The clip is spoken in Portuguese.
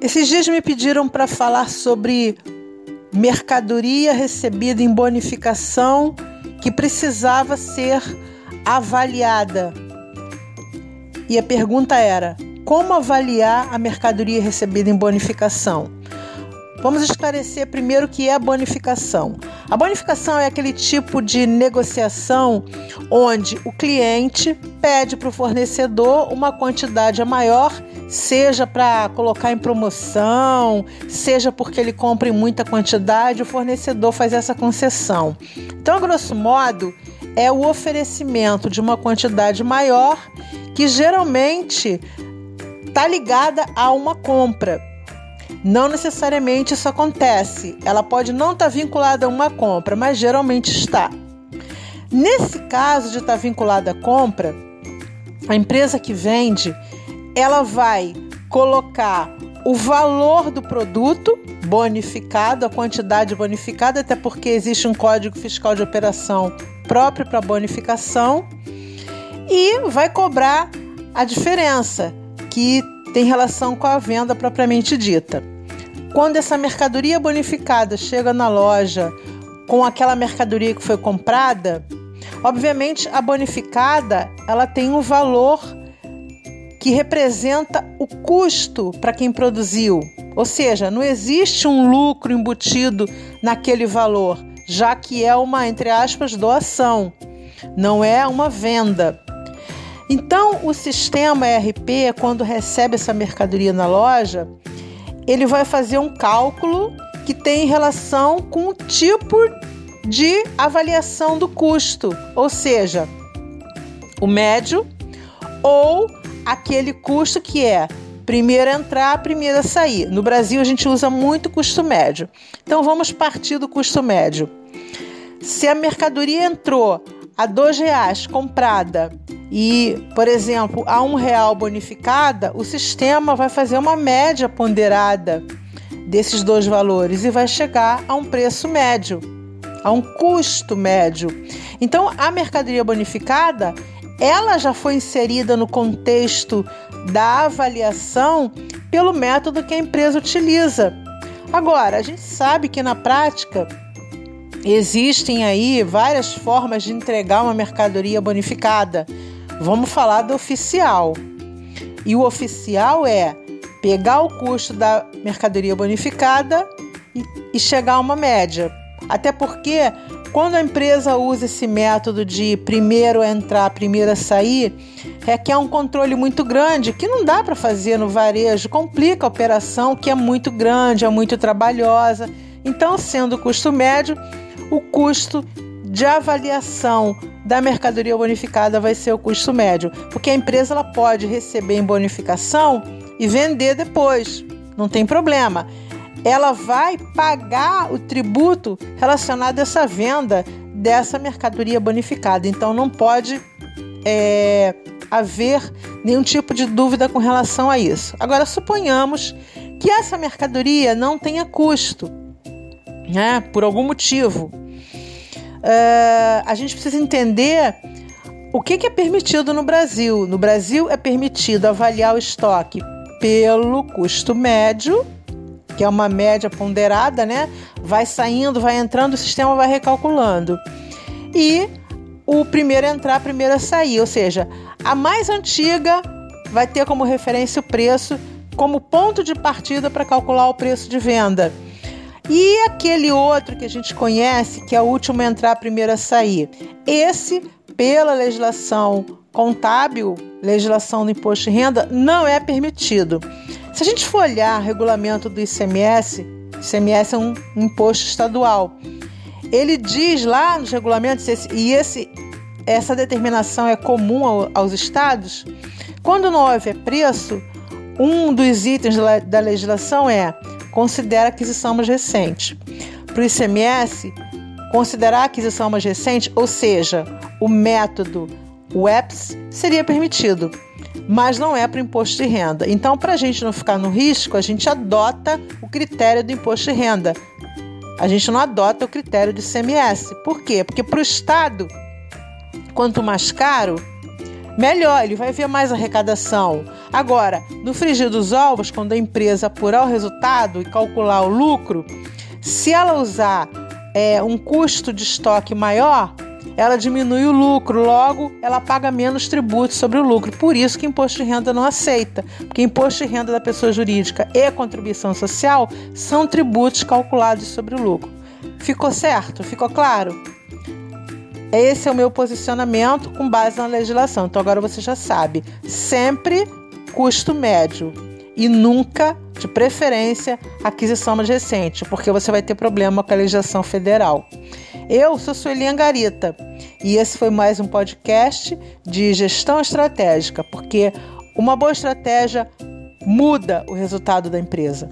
Esses dias me pediram para falar sobre mercadoria recebida em bonificação que precisava ser avaliada. E a pergunta era: como avaliar a mercadoria recebida em bonificação? Vamos esclarecer primeiro o que é a bonificação. A bonificação é aquele tipo de negociação onde o cliente pede para o fornecedor uma quantidade maior, seja para colocar em promoção, seja porque ele compra em muita quantidade, o fornecedor faz essa concessão. Então, a grosso modo, é o oferecimento de uma quantidade maior que geralmente está ligada a uma compra. Não necessariamente isso acontece. Ela pode não estar tá vinculada a uma compra, mas geralmente está. Nesse caso de estar tá vinculada à compra, a empresa que vende, ela vai colocar o valor do produto bonificado, a quantidade bonificada, até porque existe um código fiscal de operação próprio para bonificação, e vai cobrar a diferença, que tem relação com a venda propriamente dita. Quando essa mercadoria bonificada chega na loja com aquela mercadoria que foi comprada, obviamente a bonificada ela tem um valor que representa o custo para quem produziu. Ou seja, não existe um lucro embutido naquele valor, já que é uma, entre aspas, doação, não é uma venda. Então, o sistema ERP, quando recebe essa mercadoria na loja, ele vai fazer um cálculo que tem relação com o tipo de avaliação do custo, ou seja, o médio ou aquele custo que é primeiro entrar, primeiro sair. No Brasil a gente usa muito custo médio. Então vamos partir do custo médio. Se a mercadoria entrou a dois reais comprada e, por exemplo, a um real bonificada, o sistema vai fazer uma média ponderada desses dois valores e vai chegar a um preço médio, a um custo médio. Então, a mercadoria bonificada, ela já foi inserida no contexto da avaliação pelo método que a empresa utiliza. Agora, a gente sabe que na prática existem aí várias formas de entregar uma mercadoria bonificada. Vamos falar do oficial. E o oficial é pegar o custo da mercadoria bonificada e, chegar a uma média. Até porque quando a empresa usa esse método de primeiro entrar, primeiro sair, requer um controle muito grande que não dá para fazer no varejo, complica a operação que é muito grande, é muito trabalhosa. Então, sendo o custo médio, o custo de avaliação da mercadoria bonificada vai ser o custo médio, porque a empresa ela pode receber em bonificação e vender depois, não tem problema. Ela vai pagar o tributo relacionado a essa venda dessa mercadoria bonificada, então não pode é, haver nenhum tipo de dúvida com relação a isso. Agora, suponhamos que essa mercadoria não tenha custo, né, por algum motivo uh, a gente precisa entender o que, que é permitido no Brasil. No Brasil é permitido avaliar o estoque pelo custo médio, que é uma média ponderada, né? Vai saindo, vai entrando, o sistema vai recalculando. E o primeiro a entrar, primeiro a sair, ou seja, a mais antiga vai ter como referência o preço como ponto de partida para calcular o preço de venda. E aquele outro que a gente conhece, que é o último a entrar, primeiro a sair. Esse, pela legislação contábil, legislação do imposto de renda, não é permitido. Se a gente for olhar o regulamento do ICMS, ICMS é um imposto estadual. Ele diz lá nos regulamentos, e esse, essa determinação é comum ao, aos estados, quando não houver preço, um dos itens da legislação é considera aquisição mais recente. Para o ICMS, considerar aquisição mais recente, ou seja, o método WEPS, seria permitido, mas não é para o imposto de renda. Então, para a gente não ficar no risco, a gente adota o critério do imposto de renda. A gente não adota o critério do ICMS. Por quê? Porque para o Estado, quanto mais caro, melhor, ele vai ver mais arrecadação. Agora, no frigir dos ovos, quando a empresa apurar o resultado e calcular o lucro, se ela usar é, um custo de estoque maior, ela diminui o lucro, logo ela paga menos tributos sobre o lucro. Por isso que imposto de renda não aceita, porque imposto de renda da pessoa jurídica e contribuição social são tributos calculados sobre o lucro. Ficou certo? Ficou claro? Esse é o meu posicionamento com base na legislação. Então agora você já sabe, sempre custo médio e nunca, de preferência, aquisição mais recente, porque você vai ter problema com a legislação federal. Eu sou Sueli Angarita e esse foi mais um podcast de gestão estratégica, porque uma boa estratégia muda o resultado da empresa.